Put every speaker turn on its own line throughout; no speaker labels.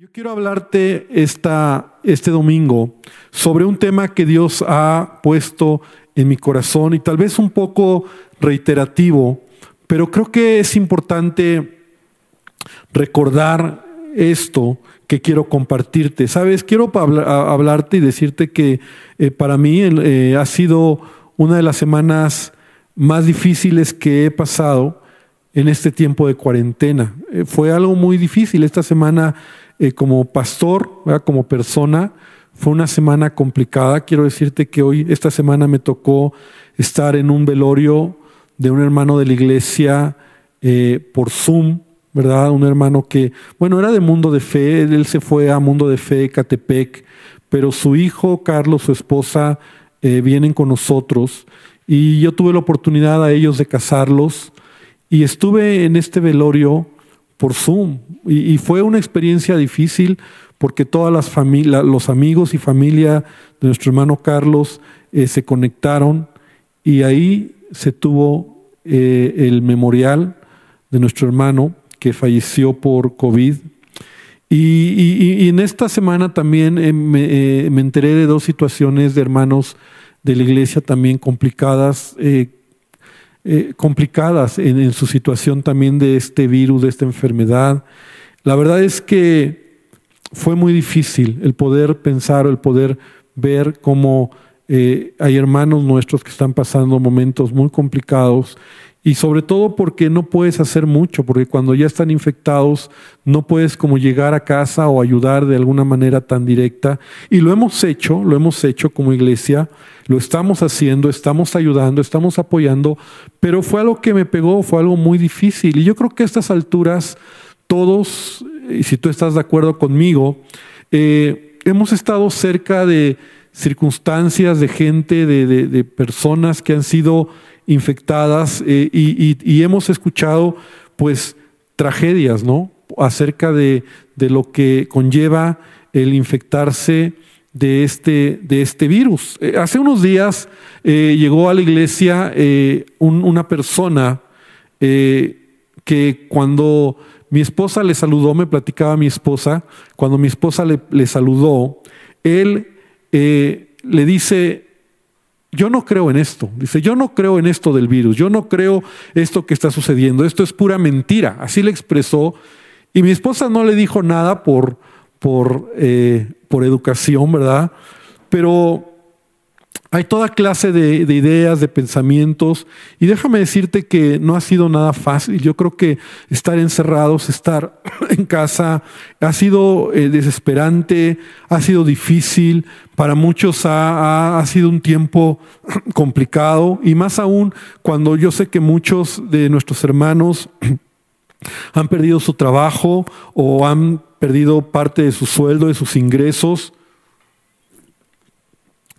Yo quiero hablarte esta, este domingo sobre un tema que Dios ha puesto en mi corazón y tal vez un poco reiterativo, pero creo que es importante recordar esto que quiero compartirte. Sabes, quiero hablarte y decirte que eh, para mí eh, ha sido una de las semanas más difíciles que he pasado en este tiempo de cuarentena. Eh, fue algo muy difícil. Esta semana eh, como pastor, como persona. Fue una semana complicada. Quiero decirte que hoy, esta semana me tocó estar en un velorio de un hermano de la iglesia eh, por Zoom, ¿verdad? Un hermano que, bueno, era de Mundo de Fe, él se fue a Mundo de Fe, Catepec, pero su hijo, Carlos, su esposa, eh, vienen con nosotros y yo tuve la oportunidad a ellos de casarlos y estuve en este velorio por Zoom. Y, fue una experiencia difícil porque todas las los amigos y familia de nuestro hermano Carlos eh, se conectaron y ahí se tuvo eh, el memorial de nuestro hermano que falleció por COVID. Y, en esta semana también eh, me, enteré de dos situaciones de hermanos de la iglesia también complicadas eh, complicadas en, su situación también de este virus, de esta enfermedad. La verdad es que fue muy difícil el poder pensar, el poder ver cómo eh, hay hermanos nuestros que están pasando momentos muy complicados y sobre todo porque no puedes hacer mucho, porque cuando ya están infectados no puedes como llegar a casa o ayudar de alguna manera tan directa. Y lo hemos hecho, lo hemos hecho como iglesia, lo estamos haciendo, estamos ayudando, estamos apoyando, pero fue algo que me pegó, fue algo muy difícil. Y yo creo que a estas alturas todos, y si tú estás de acuerdo conmigo, eh, hemos estado cerca de circunstancias, de gente, de, personas que han sido infectadas eh, y, hemos escuchado pues tragedias, ¿no? Acerca de, de lo que conlleva el infectarse de este, de este virus. Eh, hace unos días eh, llegó a la iglesia una persona que cuando mi esposa le saludó, me platicaba mi esposa, cuando mi esposa le saludó, él le dice, yo no creo en esto. Dice, yo no creo en esto del virus, yo no creo esto que está sucediendo, esto es pura mentira. Así le expresó. Y mi esposa no le dijo nada por, por, eh, por educación, ¿verdad? Pero hay toda clase de, ideas, de pensamientos, y déjame decirte que no ha sido nada fácil. Yo creo que estar encerrados, estar en casa, ha sido eh, desesperante, ha sido difícil, para muchos ha, ha, sido un tiempo complicado, y más aún cuando yo sé que muchos de nuestros hermanos han perdido su trabajo o han perdido parte de su sueldo, de sus ingresos.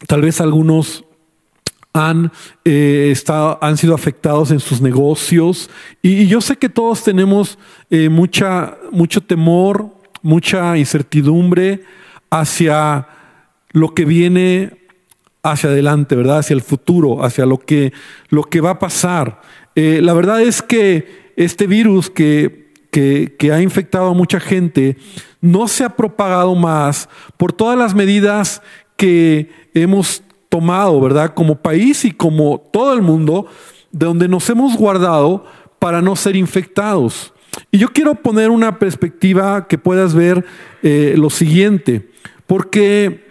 Tal vez algunos han, eh, han sido afectados en sus negocios. Y, yo sé que todos tenemos eh, mucha, mucho temor, mucha incertidumbre hacia lo que viene hacia adelante, ¿verdad? Hacia el futuro, hacia lo que, lo que va a pasar. Eh, la verdad es que este virus que que, ha infectado a mucha gente no se ha propagado más por todas las medidas que hemos tomado, ¿verdad? Como país y como todo el mundo, de donde nos hemos guardado para no ser infectados. Y yo quiero poner una perspectiva que puedas ver eh, lo siguiente, porque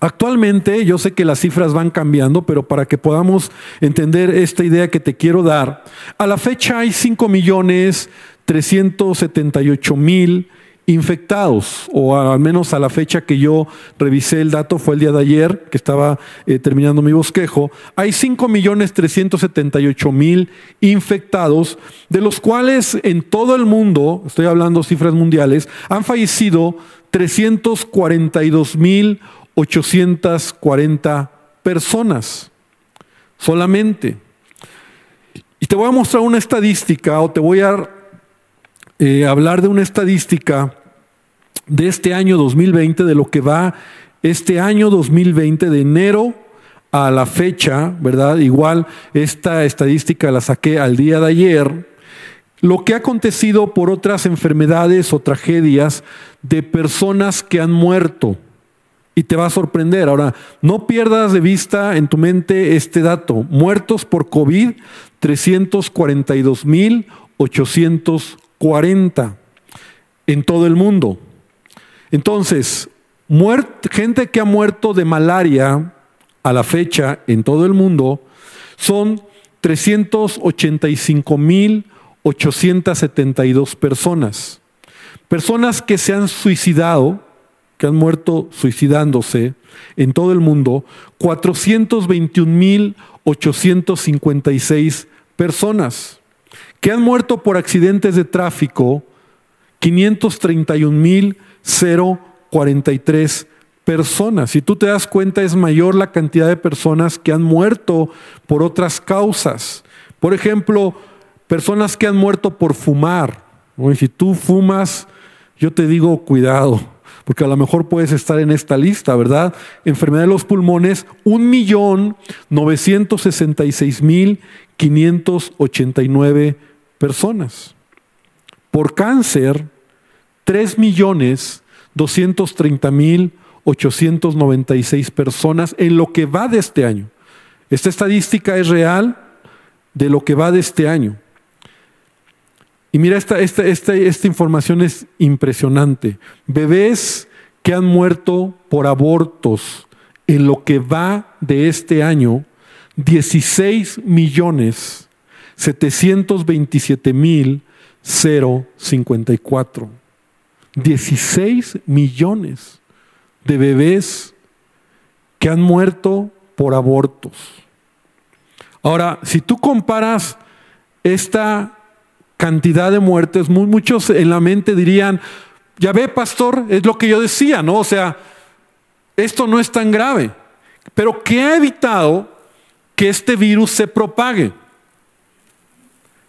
actualmente yo sé que las cifras van cambiando, pero para que podamos entender esta idea que te quiero dar, a la fecha hay 5 millones 378 mil infectados, o al menos a la fecha que yo revisé el dato, fue el día de ayer, que estaba eh, terminando mi bosquejo, hay 5 millones 378 mil infectados, de los cuales en todo el mundo, estoy hablando cifras mundiales, han fallecido 342 mil 840 personas solamente. Y te voy a mostrar una estadística o te voy a eh, hablar de una estadística de este año 2020, de lo que va este año 2020, de enero a la fecha, ¿verdad? Igual esta estadística la saqué al día de ayer, lo que ha acontecido por otras enfermedades o tragedias de personas que han muerto. Y te va a sorprender. Ahora, no pierdas de vista en tu mente este dato. Muertos por COVID, 342.840 en todo el mundo. Entonces, gente que ha muerto de malaria a la fecha en todo el mundo son 385.872 personas. Personas que se han suicidado, que han muerto suicidándose en todo el mundo, 421.856 personas que han muerto por accidentes de tráfico 531.043 personas. Si tú te das cuenta, es mayor la cantidad de personas que han muerto por otras causas. Por ejemplo, personas que han muerto por fumar. Y si tú fumas, yo te digo cuidado, porque a lo mejor puedes estar en esta lista, ¿verdad? Enfermedad de los pulmones, 1.966.589 personas. Por cáncer, tres millones doscientos treinta mil 896 personas en lo que va de este año. Esta estadística es real de lo que va de este año. Y mira, esta, esta, esta, información es impresionante. Bebés que han muerto por abortos en lo que va de este año, 16 millones 727 mil 054. 16 millones de bebés que han muerto por abortos. Ahora, si tú comparas esta cantidad de muertes, muchos en la mente dirían, ya ve, pastor, es lo que yo decía, ¿no? O sea, esto no es tan grave. Pero ¿qué ha evitado que este virus se propague?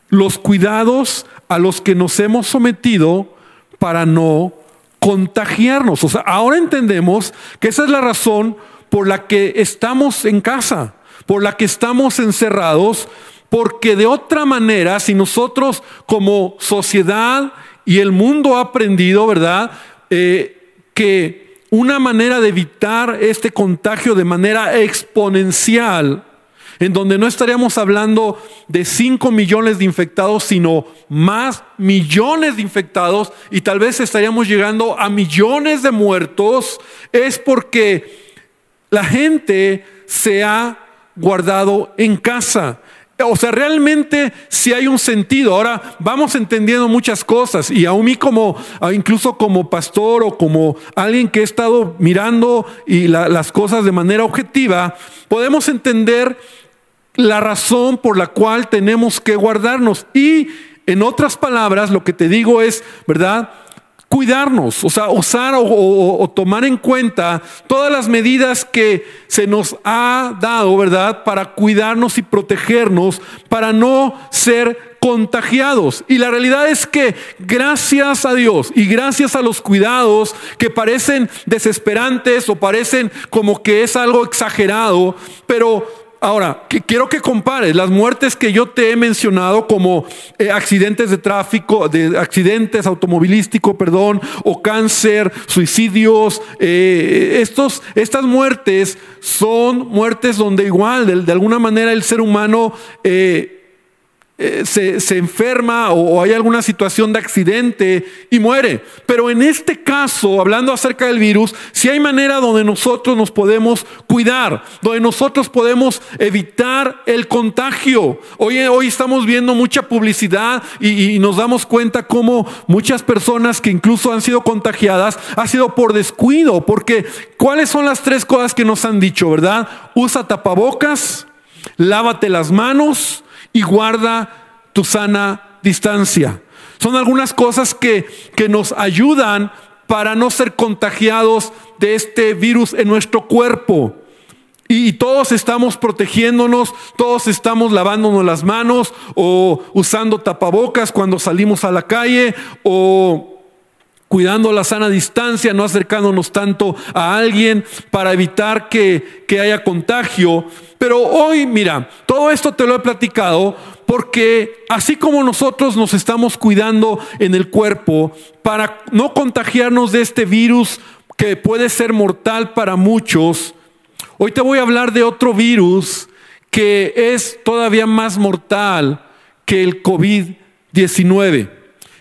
Los cuidados a los que nos hemos sometido para no contagiarnos. O sea, ahora entendemos que esa es la razón por la que estamos en casa, por la que estamos encerrados, porque de otra manera, si nosotros como sociedad y el mundo ha aprendido, ¿verdad? Eh, que una manera de evitar este contagio de manera exponencial en donde no estaríamos hablando de 5 millones de infectados, sino más millones de infectados y tal vez estaríamos llegando a millones de muertos, es porque la gente se ha guardado en casa. O sea, realmente si hay un sentido. Ahora vamos entendiendo muchas cosas y a mí como, incluso como pastor o como alguien que he estado mirando y las cosas de manera objetiva, podemos entender la razón por la cual tenemos que guardarnos. Y en otras palabras, lo que te digo es, ¿verdad? Cuidarnos, o sea, usar o, tomar en cuenta todas las medidas que se nos ha dado, ¿verdad? Para cuidarnos y protegernos, para no ser contagiados. Y la realidad es que gracias a Dios y gracias a los cuidados que parecen desesperantes o parecen como que es algo exagerado, pero Ahora, quiero que compares las muertes que yo te he mencionado como eh, accidentes de tráfico, de accidentes automovilísticos, perdón, o cáncer, suicidios. Eh, estos, estas muertes son muertes donde igual, de, alguna manera, el ser humano eh, eh, se, enferma o, hay alguna situación de accidente y muere. Pero en este caso, hablando acerca del virus, si hay manera donde nosotros nos podemos cuidar, donde nosotros podemos evitar el contagio. Hoy, hoy estamos viendo mucha publicidad y, y nos damos cuenta cómo muchas personas que incluso han sido contagiadas ha sido por descuido, porque ¿cuáles son las tres cosas que nos han dicho, verdad? Usa tapabocas, lávate las manos y guarda tu sana distancia. Son algunas cosas que, que nos ayudan para no ser contagiados de este virus en nuestro cuerpo. Y todos estamos protegiéndonos, todos estamos lavándonos las manos o usando tapabocas cuando salimos a la calle o cuidando la sana distancia, no acercándonos tanto a alguien para evitar que, que, haya contagio. Pero hoy, mira, todo esto te lo he platicado porque así como nosotros nos estamos cuidando en el cuerpo para no contagiarnos de este virus que puede ser mortal para muchos, hoy te voy a hablar de otro virus que es todavía más mortal que el COVID-19.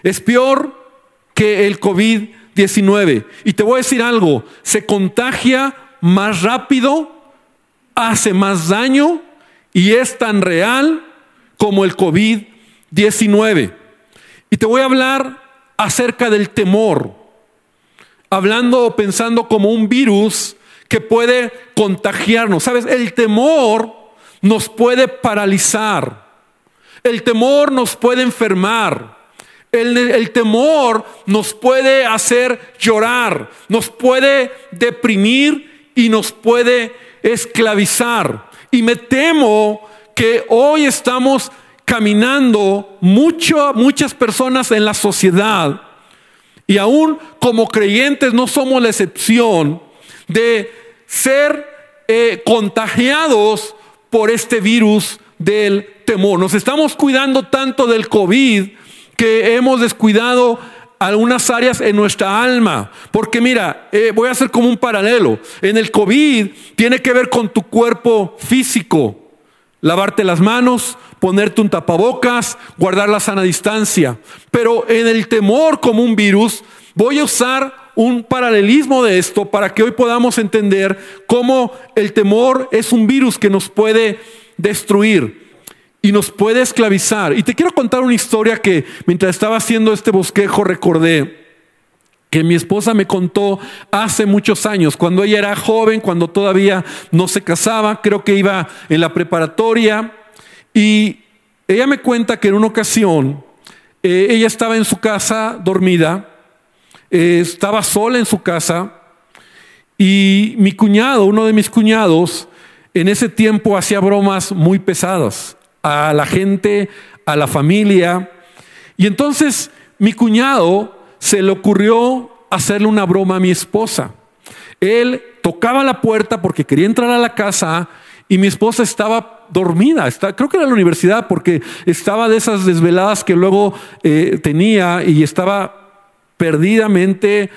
Es peor que el COVID-19. Y te voy a decir algo, se contagia más rápido, hace más daño y es tan real como el COVID-19. Y te voy a hablar acerca del temor, hablando o pensando como un virus que puede contagiarnos. ¿Sabes? El temor nos puede paralizar. El temor nos puede enfermar. El, temor nos puede hacer llorar, nos puede deprimir y nos puede esclavizar. Y me temo que hoy estamos caminando mucho, muchas personas en la sociedad y aún como creyentes no somos la excepción de ser eh, contagiados por este virus del temor. Nos estamos cuidando tanto del COVID que hemos descuidado algunas áreas en nuestra alma. Porque mira, eh, voy a hacer como un paralelo. En el COVID tiene que ver con tu cuerpo físico. Lavarte las manos, ponerte un tapabocas, guardar la sana distancia. Pero en el temor como un virus, voy a usar un paralelismo de esto para que hoy podamos entender cómo el temor es un virus que nos puede destruir y nos puede esclavizar. Y te quiero contar una historia que mientras estaba haciendo este bosquejo recordé que mi esposa me contó hace muchos años, cuando ella era joven, cuando todavía no se casaba, creo que iba en la preparatoria, y ella me cuenta que en una ocasión eh, ella estaba en su casa dormida, eh, estaba sola en su casa, y mi cuñado, uno de mis cuñados, en ese tiempo hacía bromas muy pesadas a la gente, a la familia. Y entonces mi cuñado se le ocurrió hacerle una broma a mi esposa. Él tocaba la puerta porque quería entrar a la casa y mi esposa estaba dormida, creo que era la universidad porque estaba de esas desveladas que luego eh, tenía y estaba perdidamente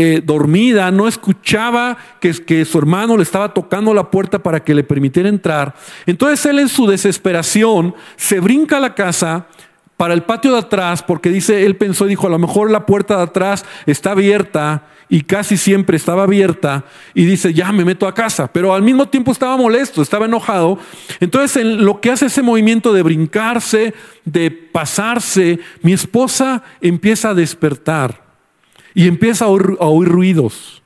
eh, dormida, no escuchaba que, que su hermano le estaba tocando la puerta para que le permitiera entrar. Entonces él en su desesperación se brinca a la casa para el patio de atrás porque dice, él pensó y dijo, a lo mejor la puerta de atrás está abierta y casi siempre estaba abierta y dice, ya me meto a casa, pero al mismo tiempo estaba molesto, estaba enojado. Entonces en lo que hace ese movimiento de brincarse, de pasarse, mi esposa empieza a despertar y empieza a oír, ruidos.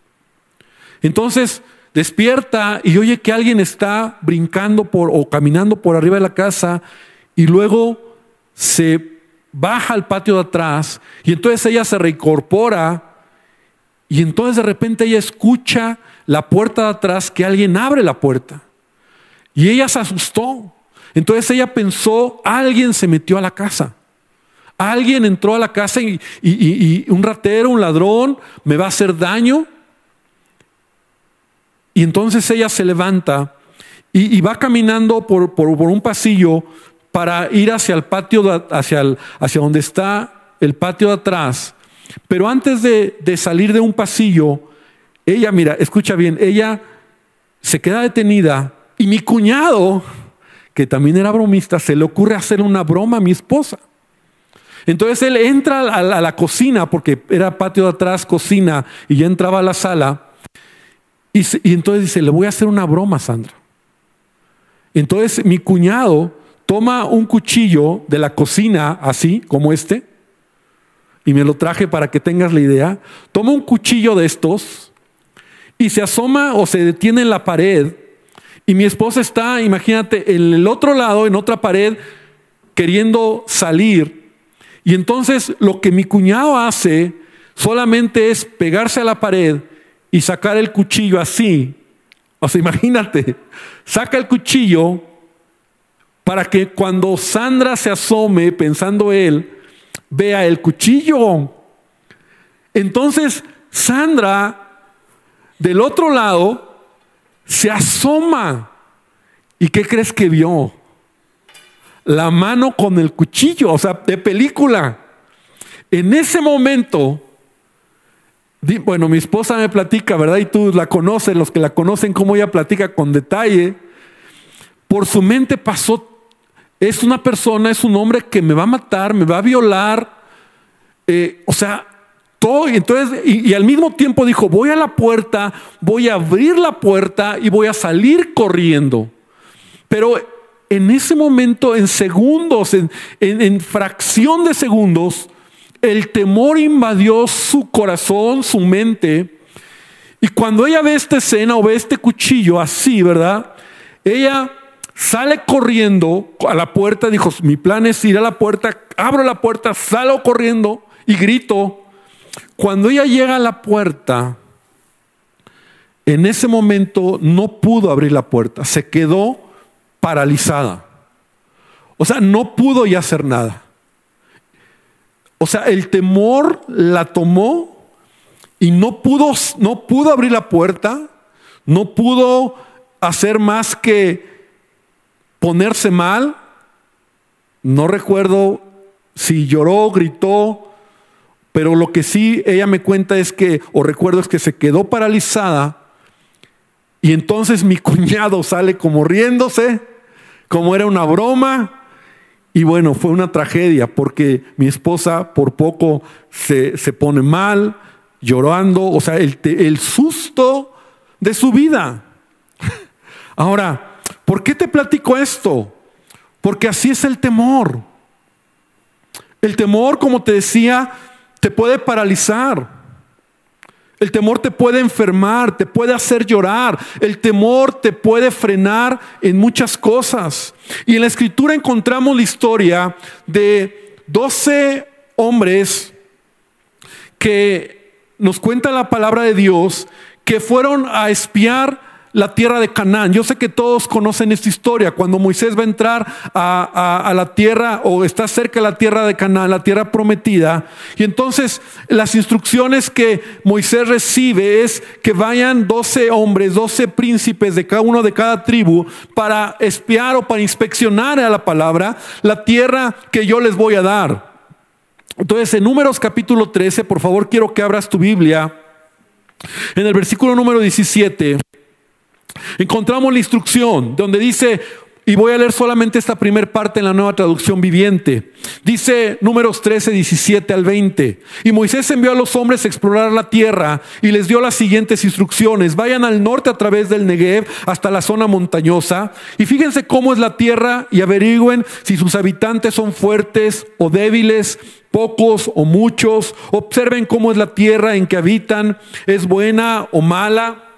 Entonces despierta y oye que alguien está brincando por o caminando por arriba de la casa y luego se baja al patio de atrás y entonces ella se reincorpora y entonces de repente ella escucha la puerta de atrás que alguien abre la puerta y ella se asustó. Entonces ella pensó, alguien se metió a la casa. Alguien entró a la casa y, un ratero, un ladrón, me va a hacer daño. Y entonces ella se levanta y, va caminando por, un pasillo para ir hacia el patio, hacia, hacia donde está el patio de atrás. Pero antes de, de salir de un pasillo, ella, mira, escucha bien, ella se queda detenida y mi cuñado, que también era bromista, se le ocurre hacer una broma a mi esposa. Entonces él entra a la, cocina, porque era patio de atrás, cocina, y ya entraba a la sala. Y, y, entonces dice, le voy a hacer una broma, Sandra. Entonces mi cuñado toma un cuchillo de la cocina, así como este, y me lo traje para que tengas la idea. Toma un cuchillo de estos y se asoma o se detiene en la pared. Y mi esposa está, imagínate, en el otro lado, en otra pared, queriendo salir. Y entonces lo que mi cuñado hace solamente es pegarse a la pared y sacar el cuchillo así. O sea, imagínate, saca el cuchillo para que cuando Sandra se asome, pensando él, vea el cuchillo. Entonces Sandra, del otro lado, se asoma. ¿Y qué crees que vio? La mano con el cuchillo, o sea, de película. En ese momento, bueno, mi esposa me platica, ¿verdad? Y tú la conoces, los que la conocen, cómo ella platica con detalle. Por su mente pasó, es una persona, es un hombre que me va a matar, me va a violar. Eh, o sea, todo, entonces, y, y al mismo tiempo dijo, voy a la puerta, voy a abrir la puerta y voy a salir corriendo. Pero en ese momento, en segundos, en, en, fracción de segundos, el temor invadió su corazón, su mente. Y cuando ella ve esta escena o ve este cuchillo así, ¿verdad? Ella sale corriendo a la puerta, dijo, mi plan es ir a la puerta, abro la puerta, salgo corriendo y grito. Cuando ella llega a la puerta, en ese momento no pudo abrir la puerta, se quedó paralizada. O sea, no pudo ya hacer nada. O sea, el temor la tomó y no pudo, no pudo abrir la puerta, no pudo hacer más que ponerse mal. No recuerdo si lloró, gritó, pero lo que sí ella me cuenta es que, o recuerdo es que se quedó paralizada y entonces mi cuñado sale como riéndose como era una broma. Y bueno, fue una tragedia porque mi esposa por poco se, pone mal, llorando, o sea, el, el susto de su vida. Ahora, ¿por qué te platico esto? Porque así es el temor. El temor, como te decía, te puede paralizar. El temor te puede enfermar, te puede hacer llorar. El temor te puede frenar en muchas cosas. Y en la escritura encontramos la historia de 12 hombres que nos cuenta la palabra de Dios que fueron a espiar la tierra de Canaán. Yo sé que todos conocen esta historia. Cuando Moisés va a entrar a, la tierra o está cerca de la tierra de Canaán, la tierra prometida, y entonces las instrucciones que Moisés recibe es que vayan 12 hombres, 12 príncipes de cada uno de cada tribu para espiar o para inspeccionar a la palabra la tierra que yo les voy a dar. Entonces, en Números capítulo 13, por favor, quiero que abras tu Biblia. En el versículo número 17. Encontramos la instrucción donde dice, y voy a leer solamente esta primera parte en la nueva traducción viviente. Dice números 13, 17 al 20. Y Moisés envió a los hombres a explorar la tierra y les dio las siguientes instrucciones. Vayan al norte a través del Negev hasta la zona montañosa y fíjense cómo es la tierra y averigüen si sus habitantes son fuertes o débiles, pocos o muchos. Observen cómo es la tierra en que habitan, es buena o mala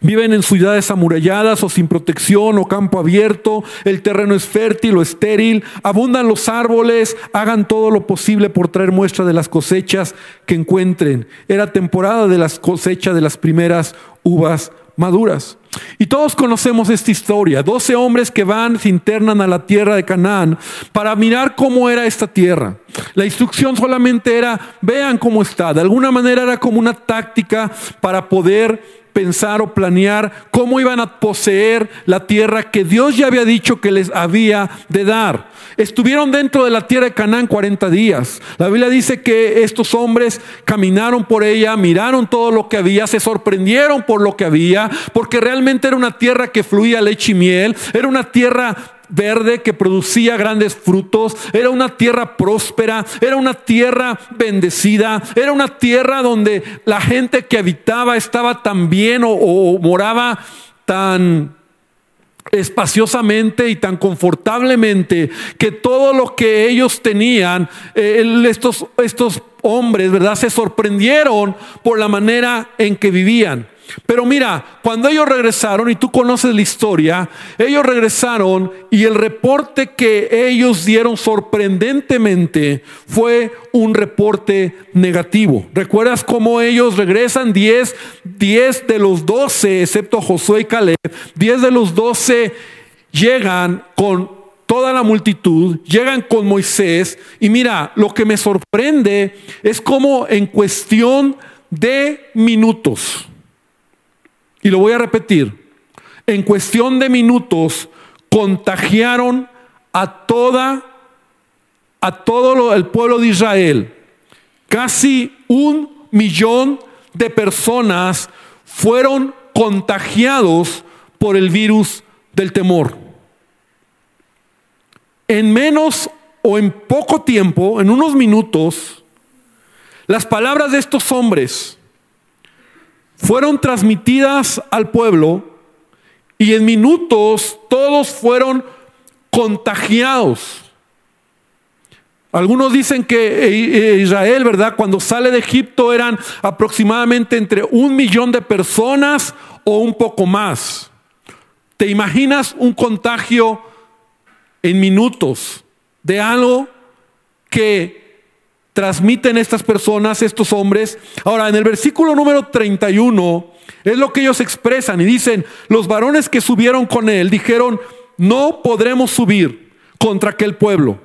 Viven en ciudades amuralladas o sin protección o campo abierto, el terreno es fértil o estéril, abundan los árboles, hagan todo lo posible por traer muestra de las cosechas que encuentren. Era temporada de las cosechas de las primeras uvas maduras. Y todos conocemos esta historia, doce hombres que van, se internan a la tierra de Canaán para mirar cómo era esta tierra. La instrucción solamente era, vean cómo está, de alguna manera era como una táctica para poder pensar o planear cómo iban a poseer la tierra que Dios ya había dicho que les había de dar. Estuvieron dentro de la tierra de Canaán 40 días. La Biblia dice que estos hombres caminaron por ella, miraron todo lo que había, se sorprendieron por lo que había, porque realmente era una tierra que fluía leche y miel, era una tierra verde que producía grandes frutos, era una tierra próspera, era una tierra bendecida, era una tierra donde la gente que habitaba estaba tan bien o, moraba tan espaciosamente y tan confortablemente que todo lo que ellos tenían, eh, estos, estos hombres, ¿verdad? Se sorprendieron por la manera en que vivían. Pero mira, cuando ellos regresaron, y tú conoces la historia, ellos regresaron y el reporte que ellos dieron sorprendentemente fue un reporte negativo. ¿Recuerdas cómo ellos regresan? 10, 10 de los 12, excepto Josué y Caleb, 10 de los 12 llegan con toda la multitud, llegan con Moisés y mira, lo que me sorprende es cómo en cuestión de minutos, y lo voy a repetir, en cuestión de minutos contagiaron a toda a todo el pueblo de Israel. Casi un millón de personas fueron contagiados por el virus del temor. En menos o en poco tiempo, en unos minutos, las palabras de estos hombres fueron transmitidas al pueblo y en minutos todos fueron contagiados. Algunos dicen que eh, Israel, ¿verdad? Cuando sale de Egipto eran aproximadamente entre un millón de personas o un poco más. ¿Te imaginas un contagio en minutos de algo que transmiten estas personas, estos hombres? Ahora, en el versículo número 31 es lo que ellos expresan y dicen, los varones que subieron con él dijeron, no podremos subir contra aquel pueblo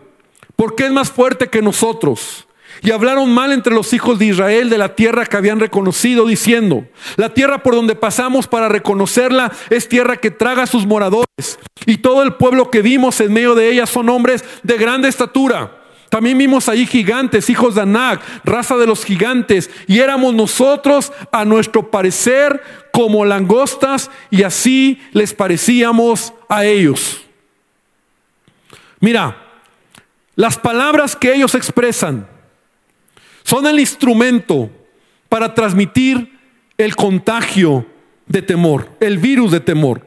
porque es más fuerte que nosotros. Y hablaron mal entre los hijos de Israel de la tierra que habían reconocido, diciendo, la tierra por donde pasamos para reconocerla es tierra que traga a sus moradores. Y todo el pueblo que vimos en medio de ella son hombres de grande estatura. También vimos allí gigantes, hijos de Anac, raza de los gigantes, y éramos nosotros, a nuestro parecer, como langostas, y así les parecíamos a ellos. Mira, las palabras que ellos expresan son el instrumento para transmitir el contagio de temor, el virus de temor.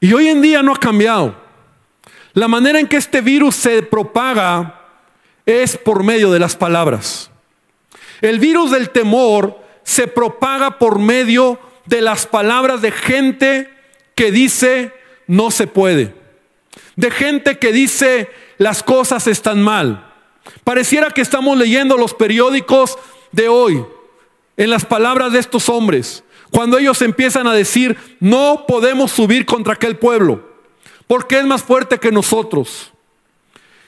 Y hoy en día no ha cambiado. La manera en que este virus se propaga es por medio de las palabras. El virus del temor se propaga por medio de las palabras de gente que dice no se puede de gente que dice las cosas están mal. Pareciera que estamos leyendo los periódicos de hoy en las palabras de estos hombres, cuando ellos empiezan a decir, no podemos subir contra aquel pueblo, porque es más fuerte que nosotros.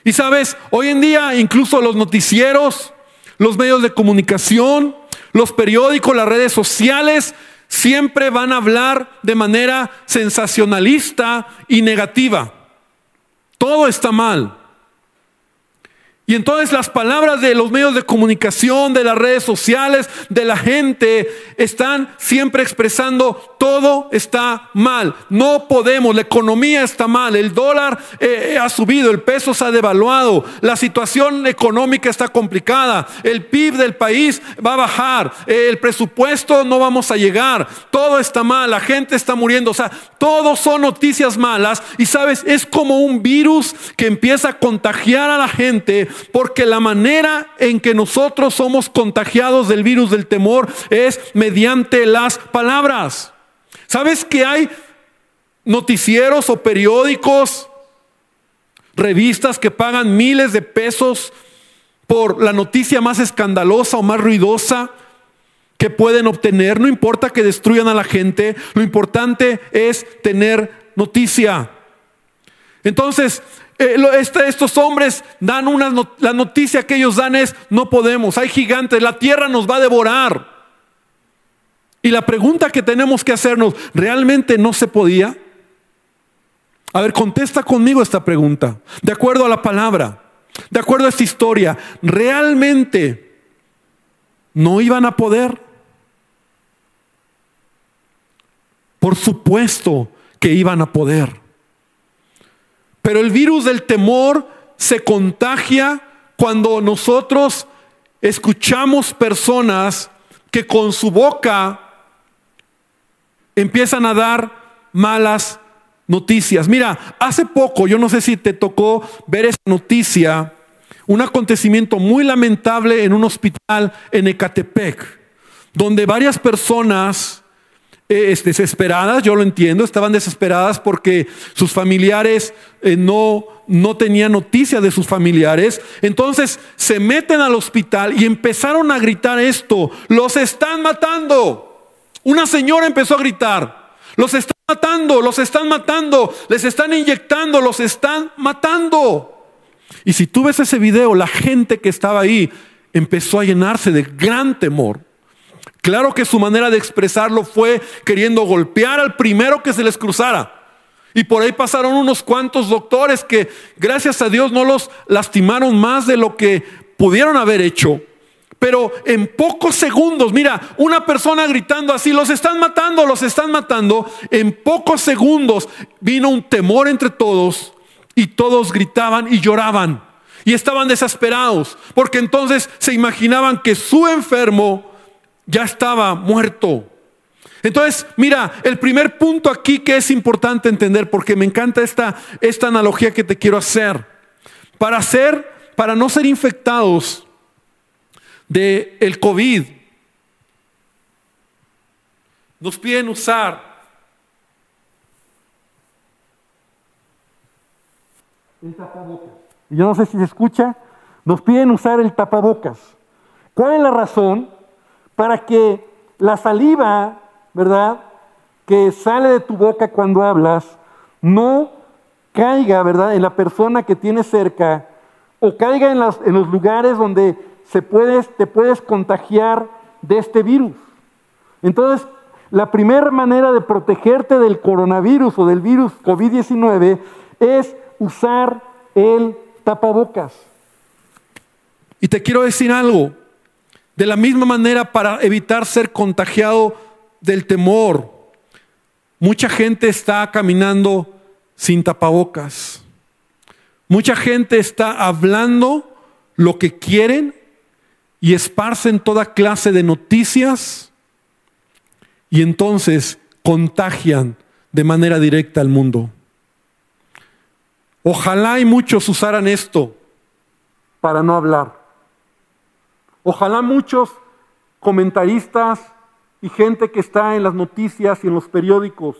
Y sabes, hoy en día incluso los noticieros, los medios de comunicación, los periódicos, las redes sociales, siempre van a hablar de manera sensacionalista y negativa. Todo está mal. Y entonces las palabras de los medios de comunicación, de las redes sociales, de la gente, están siempre expresando todo está mal. No podemos, la economía está mal, el dólar eh, ha subido, el peso se ha devaluado, la situación económica está complicada, el PIB del país va a bajar, el presupuesto no vamos a llegar, todo está mal, la gente está muriendo, o sea, todo son noticias malas y sabes, es como un virus que empieza a contagiar a la gente porque la manera en que nosotros somos contagiados del virus del temor es mediante las palabras. ¿Sabes que hay noticieros o periódicos, revistas que pagan miles de pesos por la noticia más escandalosa o más ruidosa? que pueden obtener, no importa que destruyan a la gente, lo importante es tener noticia. Entonces, eh, este, estos hombres dan una, la noticia que ellos dan es, no podemos, hay gigantes, la tierra nos va a devorar. Y la pregunta que tenemos que hacernos, ¿realmente no se podía? A ver, contesta conmigo esta pregunta, de acuerdo a la palabra, de acuerdo a esta historia, ¿realmente no iban a poder? Por supuesto que iban a poder. Pero el virus del temor se contagia cuando nosotros escuchamos personas que con su boca empiezan a dar malas noticias. Mira, hace poco, yo no sé si te tocó ver esa noticia, un acontecimiento muy lamentable en un hospital en Ecatepec, donde varias personas eh, desesperadas, yo lo entiendo, estaban desesperadas porque sus familiares eh, no, no tenían noticia de sus familiares. Entonces se meten al hospital y empezaron a gritar esto, los están matando. Una señora empezó a gritar, los están matando, los están matando, les están inyectando, los están matando. Y si tú ves ese video, la gente que estaba ahí empezó a llenarse de gran temor. Claro que su manera de expresarlo fue queriendo golpear al primero que se les cruzara. Y por ahí pasaron unos cuantos doctores que gracias a Dios no los lastimaron más de lo que pudieron haber hecho. Pero en pocos segundos, mira, una persona gritando así, los están matando, los están matando. En pocos segundos vino un temor entre todos y todos gritaban y lloraban. Y estaban desesperados, porque entonces se imaginaban que su enfermo ya estaba muerto. Entonces, mira, el primer punto aquí que es importante entender, porque me encanta esta, esta analogía que te quiero hacer. Para ser, para no ser infectados de el COVID, nos piden usar el tapabocas. Yo no sé si se escucha, nos piden usar el tapabocas. ¿Cuál es la razón? Para que la saliva ¿verdad? Que sale de tu boca cuando hablas, no caiga, ¿verdad? En la persona que tienes cerca o caiga en, los lugares donde se puedes, te puedes contagiar de este virus. Entonces, la primera manera de protegerte del coronavirus o del virus COVID-19 es usar el tapabocas. Y te quiero decir algo, de la misma manera para evitar ser contagiado del temor. Mucha gente está caminando sin tapabocas. Mucha gente está hablando lo que quieren y esparcen toda clase de noticias y entonces contagian de manera directa al mundo. Ojalá y muchos usaran esto para no hablar. Ojalá muchos comentaristas y gente que está en las noticias y en los periódicos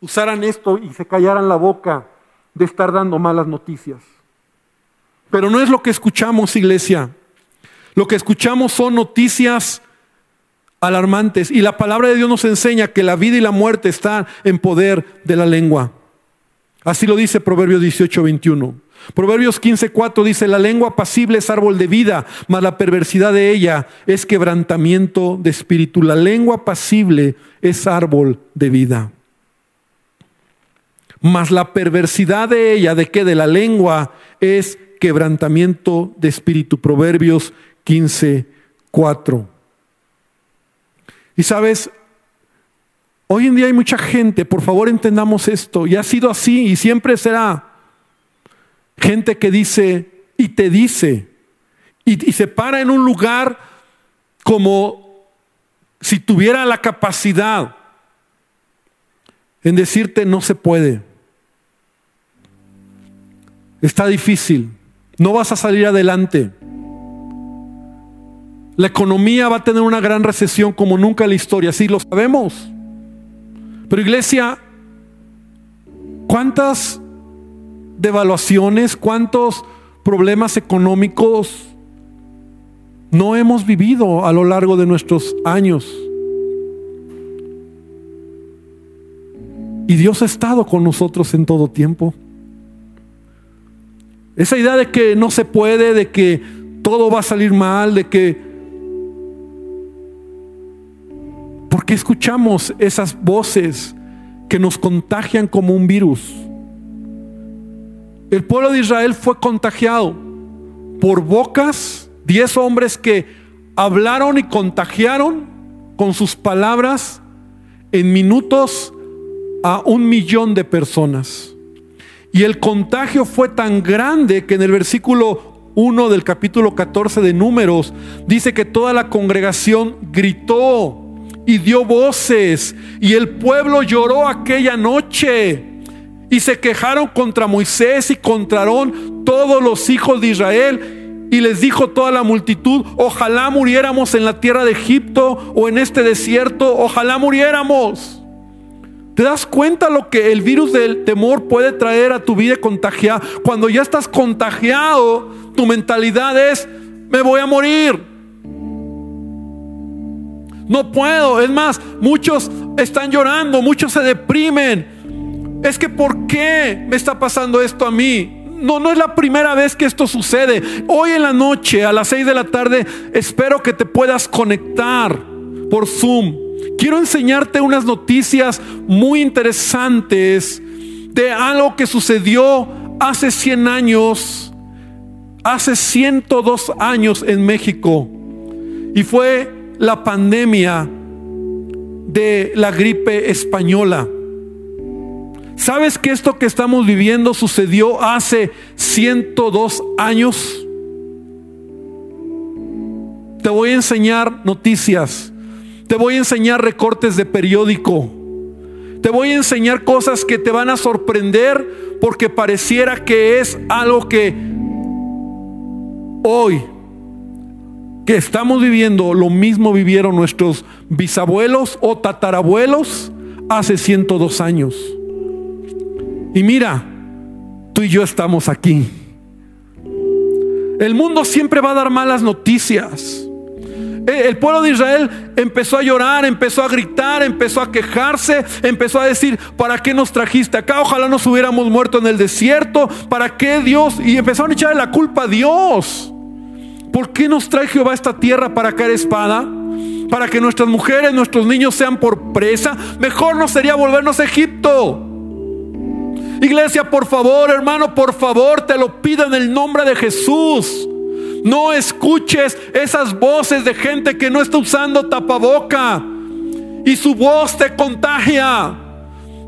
usaran esto y se callaran la boca de estar dando malas noticias. Pero no es lo que escuchamos, iglesia. Lo que escuchamos son noticias alarmantes y la palabra de Dios nos enseña que la vida y la muerte están en poder de la lengua. Así lo dice Proverbios 18, 21. Proverbios 15:4 dice, la lengua pasible es árbol de vida, mas la perversidad de ella es quebrantamiento de espíritu. La lengua pasible es árbol de vida. Mas la perversidad de ella, ¿de qué? De la lengua es quebrantamiento de espíritu. Proverbios 15:4. Y sabes, hoy en día hay mucha gente, por favor entendamos esto, y ha sido así y siempre será Gente que dice y te dice y, se para en un lugar como si tuviera la capacidad en decirte no se puede. Está difícil. No vas a salir adelante. La economía va a tener una gran recesión como nunca en la historia, sí lo sabemos. Pero iglesia, ¿cuántas devaluaciones, cuántos problemas económicos no hemos vivido a lo largo de nuestros años. Y Dios ha estado con nosotros en todo tiempo. Esa idea de que no se puede, de que todo va a salir mal, de que... ¿Por qué escuchamos esas voces que nos contagian como un virus? El pueblo de Israel fue contagiado por bocas, diez hombres que hablaron y contagiaron con sus palabras en minutos a un millón de personas. Y el contagio fue tan grande que en el versículo 1 del capítulo 14 de Números dice que toda la congregación gritó y dio voces y el pueblo lloró aquella noche y se quejaron contra Moisés y contra Aarón todos los hijos de Israel. Y les dijo toda la multitud, ojalá muriéramos en la tierra de Egipto o en este desierto, ojalá muriéramos. ¿Te das cuenta lo que el virus del temor puede traer a tu vida contagiada? Cuando ya estás contagiado, tu mentalidad es, me voy a morir. No puedo. Es más, muchos están llorando, muchos se deprimen. Es que ¿por qué me está pasando esto a mí? No, no es la primera vez que esto sucede. Hoy en la noche, a las 6 de la tarde, espero que te puedas conectar por Zoom. Quiero enseñarte unas noticias muy interesantes de algo que sucedió hace 100 años, hace 102 años en México. Y fue la pandemia de la gripe española. ¿Sabes que esto que estamos viviendo sucedió hace 102 años? Te voy a enseñar noticias. Te voy a enseñar recortes de periódico. Te voy a enseñar cosas que te van a sorprender porque pareciera que es algo que hoy que estamos viviendo lo mismo vivieron nuestros bisabuelos o tatarabuelos hace 102 años. Y mira, tú y yo estamos aquí. El mundo siempre va a dar malas noticias. Eh, el pueblo de Israel empezó a llorar, empezó a gritar, empezó a quejarse, empezó a decir, ¿para qué nos trajiste acá? Ojalá nos hubiéramos muerto en el desierto. ¿Para qué Dios? Y empezaron a echarle la culpa a Dios. ¿Por qué nos trae Jehová esta tierra para caer espada? Para que nuestras mujeres, nuestros niños sean por presa. Mejor no sería volvernos a Egipto. Iglesia, por favor, hermano, por favor, te lo pido en el nombre de Jesús. No escuches esas voces de gente que no está usando tapaboca. Y su voz te contagia.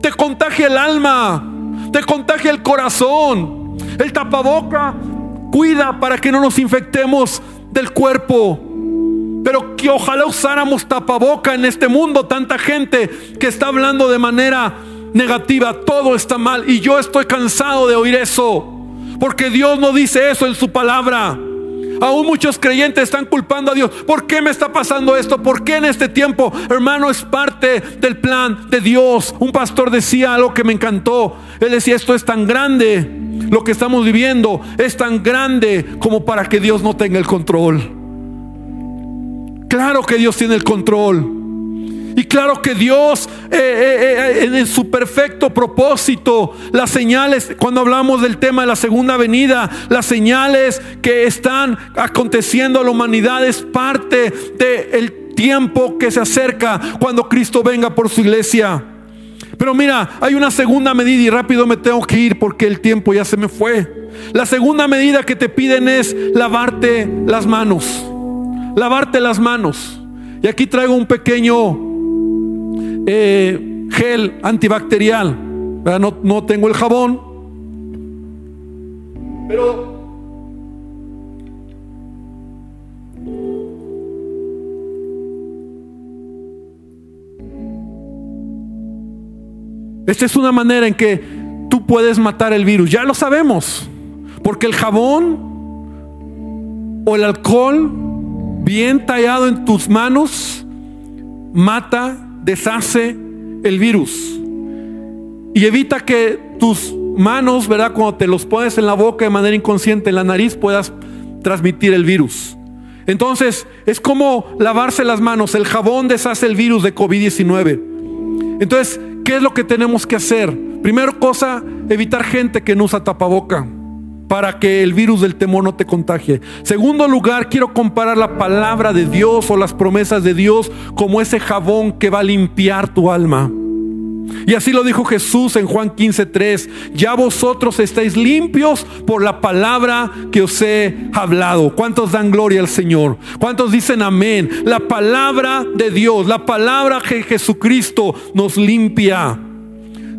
Te contagia el alma. Te contagia el corazón. El tapaboca cuida para que no nos infectemos del cuerpo. Pero que ojalá usáramos tapaboca en este mundo. Tanta gente que está hablando de manera negativa. Todo está mal. Y yo estoy cansado de oír eso. Porque Dios no dice eso en su palabra. Aún muchos creyentes están culpando a Dios. ¿Por qué me está pasando esto? ¿Por qué en este tiempo? Hermano, es parte del plan de Dios. Un pastor decía algo que me encantó. Él decía, esto es tan grande lo que estamos viviendo es tan grande como para que Dios no tenga el control. Claro que Dios tiene el control. Y claro que Dios eh, eh, eh, en su perfecto propósito, las señales, cuando hablamos del tema de la segunda venida, las señales que están aconteciendo a la humanidad es parte del tiempo que se acerca cuando Cristo venga por su iglesia. Pero mira, hay una segunda medida y rápido me tengo que ir porque el tiempo ya se me fue. La segunda medida que te piden es lavarte las manos. Lavarte las manos. Y aquí traigo un pequeño eh, gel antibacterial. No, no tengo el jabón. Pero Esta es una manera en que tú puedes matar el virus. Ya lo sabemos. Porque el jabón o el alcohol bien tallado en tus manos mata, deshace el virus. Y evita que tus manos, ¿verdad? Cuando te los pones en la boca de manera inconsciente, en la nariz, puedas transmitir el virus. Entonces, es como lavarse las manos. El jabón deshace el virus de COVID-19. Entonces, ¿Qué es lo que tenemos que hacer? Primero cosa, evitar gente que no usa tapaboca para que el virus del temor no te contagie. Segundo lugar, quiero comparar la palabra de Dios o las promesas de Dios como ese jabón que va a limpiar tu alma. Y así lo dijo Jesús en Juan 15:3. Ya vosotros estáis limpios por la palabra que os he hablado. ¿Cuántos dan gloria al Señor? ¿Cuántos dicen amén? La palabra de Dios, la palabra que Jesucristo nos limpia.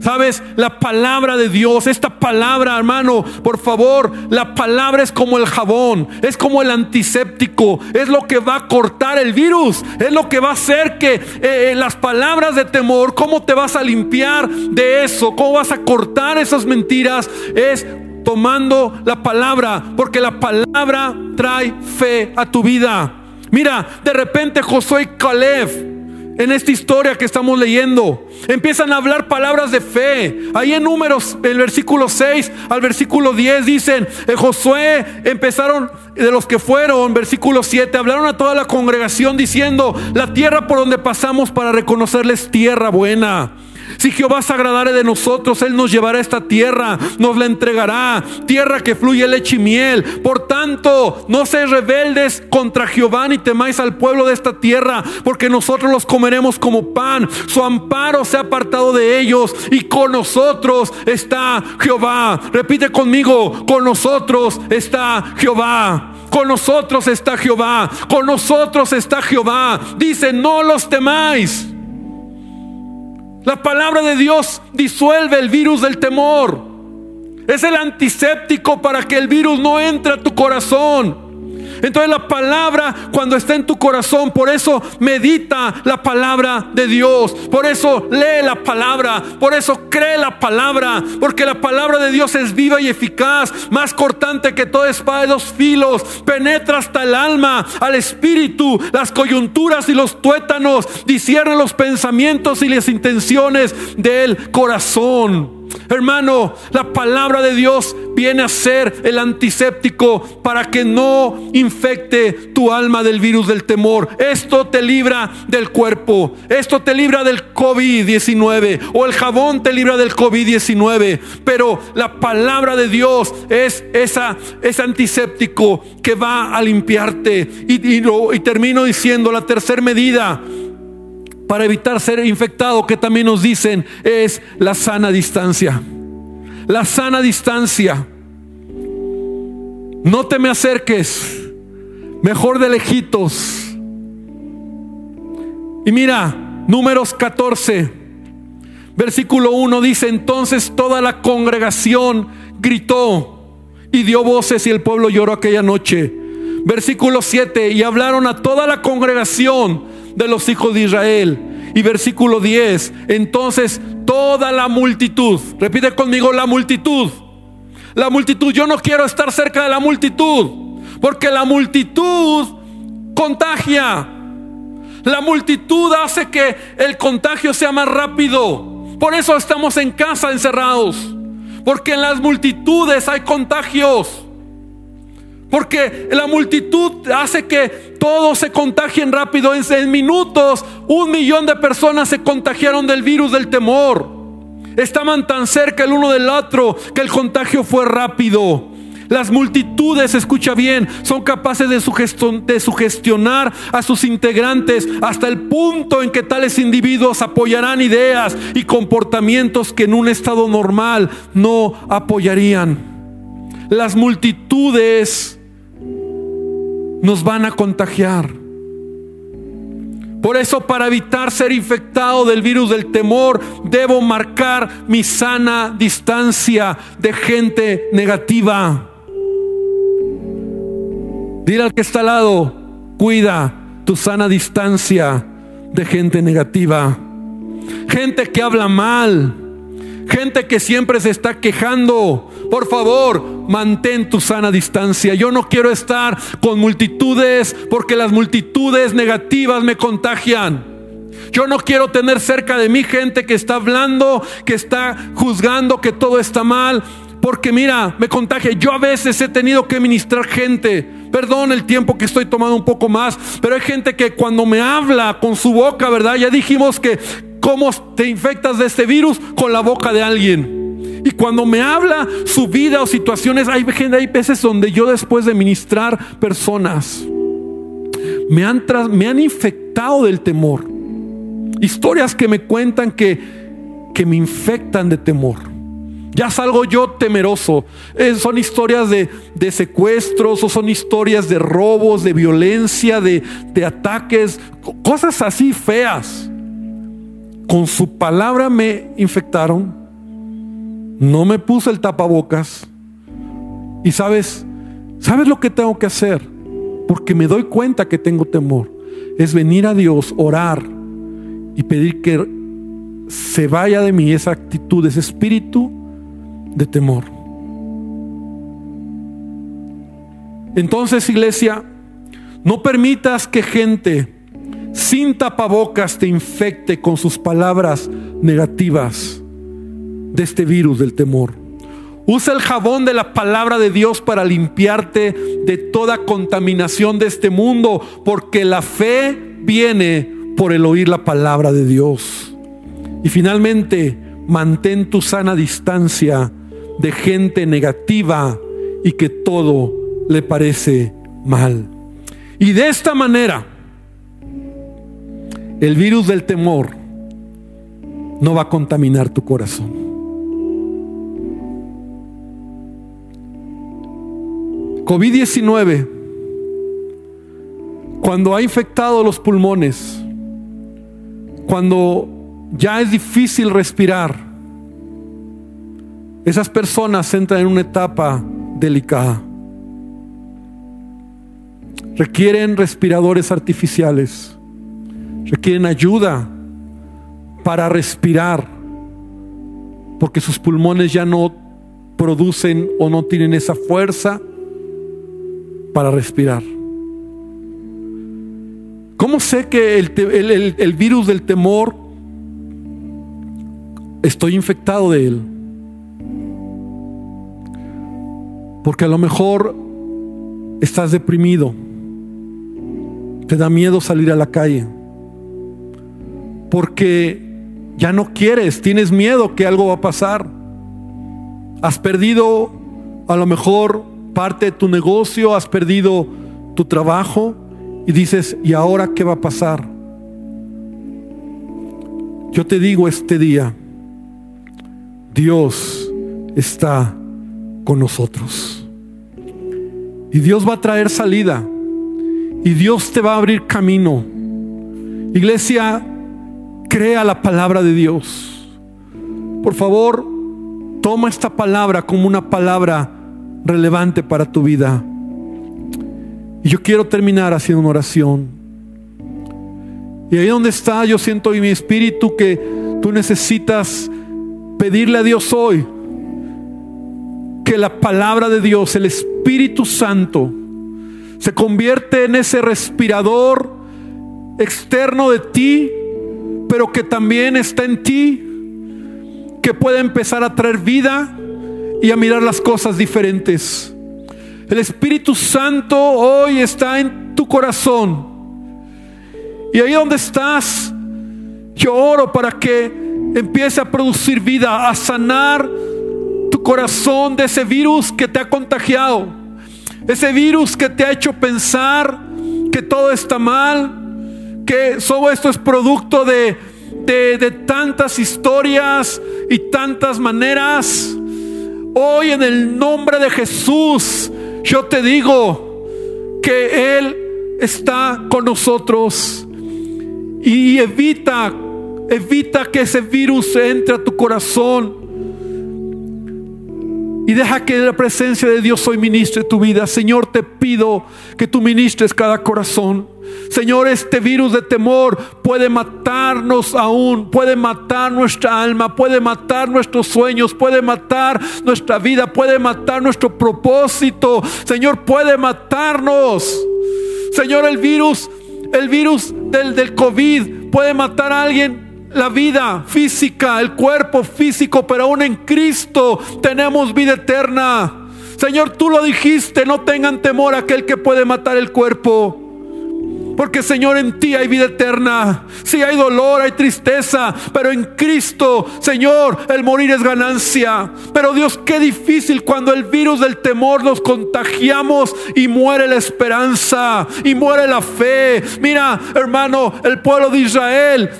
¿Sabes? La palabra de Dios, esta palabra, hermano, por favor, la palabra es como el jabón, es como el antiséptico, es lo que va a cortar el virus, es lo que va a hacer que eh, eh, las palabras de temor, cómo te vas a limpiar de eso, cómo vas a cortar esas mentiras, es tomando la palabra, porque la palabra trae fe a tu vida. Mira, de repente Josué y Caleb en esta historia que estamos leyendo. Empiezan a hablar palabras de fe. Ahí en números, el versículo 6 al versículo 10 dicen, en Josué empezaron de los que fueron, versículo 7, hablaron a toda la congregación diciendo, la tierra por donde pasamos para reconocerles tierra buena. Si Jehová se agradare de nosotros, Él nos llevará a esta tierra, nos la entregará, tierra que fluye leche y miel. Por tanto, no seáis rebeldes contra Jehová ni temáis al pueblo de esta tierra, porque nosotros los comeremos como pan. Su amparo se ha apartado de ellos y con nosotros está Jehová. Repite conmigo, con nosotros está Jehová. Con nosotros está Jehová. Con nosotros está Jehová. Dice, no los temáis. La palabra de Dios disuelve el virus del temor. Es el antiséptico para que el virus no entre a tu corazón. Entonces la palabra cuando está en tu corazón, por eso medita la palabra de Dios, por eso lee la palabra, por eso cree la palabra, porque la palabra de Dios es viva y eficaz, más cortante que toda espada de dos filos, penetra hasta el alma, al espíritu, las coyunturas y los tuétanos, discierne los pensamientos y las intenciones del corazón. Hermano, la palabra de Dios viene a ser el antiséptico para que no infecte tu alma del virus del temor. Esto te libra del cuerpo. Esto te libra del COVID-19 o el jabón te libra del COVID-19. Pero la palabra de Dios es esa, ese antiséptico que va a limpiarte. Y, y termino diciendo la tercera medida para evitar ser infectado, que también nos dicen, es la sana distancia. La sana distancia. No te me acerques, mejor de lejitos. Y mira, números 14, versículo 1 dice, entonces toda la congregación gritó y dio voces y el pueblo lloró aquella noche. Versículo 7, y hablaron a toda la congregación de los hijos de Israel. Y versículo 10, entonces toda la multitud, repite conmigo la multitud, la multitud, yo no quiero estar cerca de la multitud, porque la multitud contagia, la multitud hace que el contagio sea más rápido, por eso estamos en casa encerrados, porque en las multitudes hay contagios. Porque la multitud hace que todos se contagien rápido. En, minutos, un millón de personas se contagiaron del virus del temor. Estaban tan cerca el uno del otro que el contagio fue rápido. Las multitudes, escucha bien, son capaces de, de, sugestionar a sus integrantes hasta el punto en que tales individuos apoyarán ideas y comportamientos que en un estado normal no apoyarían. Las multitudes nos van a contagiar. Por eso, para evitar ser infectado del virus del temor, debo marcar mi sana distancia de gente negativa. Dile al que está al lado, cuida tu sana distancia de gente negativa. Gente que habla mal, gente que siempre se está quejando, por favor, mantén tu sana distancia. Yo no quiero estar con multitudes porque las multitudes negativas me contagian. Yo no quiero tener cerca de mí gente que está hablando, que está juzgando que todo está mal, porque mira, me contagia. Yo a veces he tenido que ministrar gente. Perdón el tiempo que estoy tomando un poco más, pero hay gente que cuando me habla con su boca, ¿verdad? Ya dijimos que cómo te infectas de este virus con la boca de alguien. Y cuando me habla su vida o situaciones, hay, hay veces donde yo después de ministrar personas, me han, me han infectado del temor. Historias que me cuentan que, que me infectan de temor. Ya salgo yo temeroso. Eh, son historias de, de, secuestros o son historias de robos, de violencia, de, de ataques, cosas así feas. Con su palabra me infectaron no me puse el tapabocas. Y sabes, ¿sabes lo que tengo que hacer? Porque me doy cuenta que tengo temor. Es venir a Dios, orar y pedir que se vaya de mí esa actitud, ese espíritu de temor. Entonces, iglesia, no permitas que gente sin tapabocas te infecte con sus palabras negativas de este virus del temor. Usa el jabón de la palabra de Dios para limpiarte de toda contaminación de este mundo, porque la fe viene por el oír la palabra de Dios. Y finalmente, mantén tu sana distancia de gente negativa y que todo le parece mal. Y de esta manera, el virus del temor no va a contaminar tu corazón. COVID-19, cuando ha infectado los pulmones, cuando ya es difícil respirar, esas personas entran en una etapa delicada. Requieren respiradores artificiales, requieren ayuda para respirar, porque sus pulmones ya no producen o no tienen esa fuerza para respirar. ¿Cómo sé que el, virus del temor estoy infectado de él? Porque a lo mejor estás deprimido, te da miedo salir a la calle, porque ya no quieres, tienes miedo que algo va a pasar. Has perdido a lo mejor parte de tu negocio, has perdido tu trabajo y dices, ¿y ahora qué va a pasar? Yo te digo este día, Dios está con nosotros. Y Dios va a traer salida. Y Dios te va a abrir camino. Iglesia, crea la palabra de Dios. Por favor, toma esta palabra como una palabra relevante para tu vida. Y yo quiero terminar haciendo una oración. Y ahí donde está, yo siento en mi espíritu que tú necesitas pedirle a Dios hoy que la palabra de Dios, el Espíritu Santo, se convierte en ese respirador externo de ti, pero que también está en ti, que puede empezar a traer vida y a mirar las cosas diferentes. El Espíritu Santo hoy está en tu corazón. Y ahí donde estás, yo oro para que empiece a producir vida, a sanar tu corazón de ese virus que te ha contagiado. Ese virus que te ha hecho pensar que todo está mal, que todo esto es producto de, de, de tantas historias y tantas maneras Hoy en el nombre de Jesús, yo te digo que Él está con nosotros y evita, evita que ese virus entre a tu corazón. Y deja que la presencia de Dios hoy ministre tu vida. Señor, te pido que tú ministres cada corazón. Señor, este virus de temor puede matarnos aún, puede matar nuestra alma, puede matar nuestros sueños, puede matar nuestra vida, puede matar nuestro propósito. Señor, puede matarnos. Señor, el virus, el virus del, del COVID puede matar a alguien la vida física, el cuerpo físico, pero aún en Cristo tenemos vida eterna. Señor, tú lo dijiste, no tengan temor aquel que puede matar el cuerpo. Porque Señor, en ti hay vida eterna. Si hay dolor, hay tristeza, pero en Cristo, Señor, el morir es ganancia. Pero Dios, qué difícil cuando el virus del temor nos contagiamos y muere la esperanza y muere la fe. Mira, hermano, el pueblo de Israel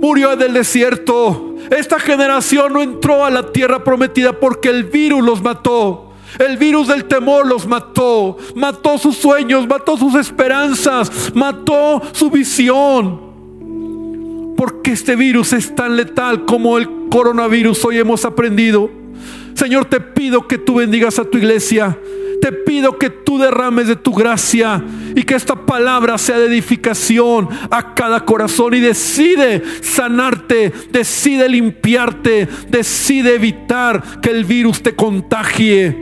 murió en el desierto. Esta generación no entró a la tierra prometida porque el virus los mató. El virus del temor los mató, mató sus sueños, mató sus esperanzas, mató su visión. Porque este virus es tan letal como el coronavirus hoy hemos aprendido. Señor, te pido que tú bendigas a tu iglesia. Te pido que tú derrames de tu gracia y que esta palabra sea de edificación a cada corazón y decide sanarte, decide limpiarte, decide evitar que el virus te contagie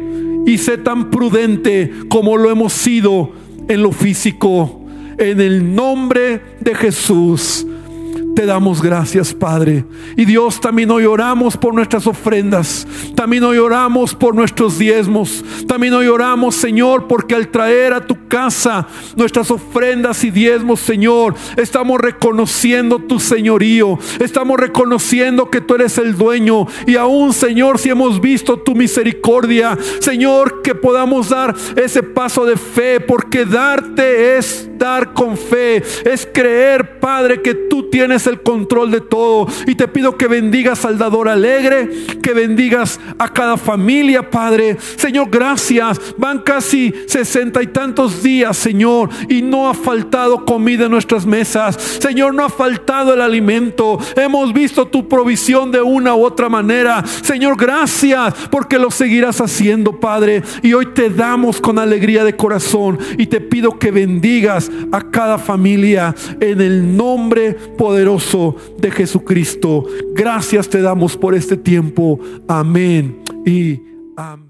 y sé tan prudente como lo hemos sido en lo físico. en el nombre de Jesús. Te damos gracias, Padre. Y Dios, también hoy oramos por nuestras ofrendas. También hoy oramos por nuestros diezmos. También hoy oramos, Señor, porque al traer a tu casa nuestras ofrendas y diezmos, Señor, estamos reconociendo tu señorío. Estamos reconociendo que tú eres el dueño. Y aún, Señor, si hemos visto tu misericordia, Señor, que podamos dar ese paso de fe, porque darte es dar con fe, es creer, Padre, que tú tienes el control de todo. Y te pido que bendigas al dador alegre, que bendigas a cada familia, Padre. Señor, gracias. Van casi sesenta y tantos días, Señor, y no ha faltado comida en nuestras mesas. Señor, no ha faltado el alimento. Hemos visto tu provisión de una u otra manera. Señor, gracias porque lo seguirás haciendo, Padre. Y hoy te damos con alegría de corazón y te pido que a cada familia en el nombre poderoso de Jesucristo. Gracias te damos por este tiempo. Amén y amén.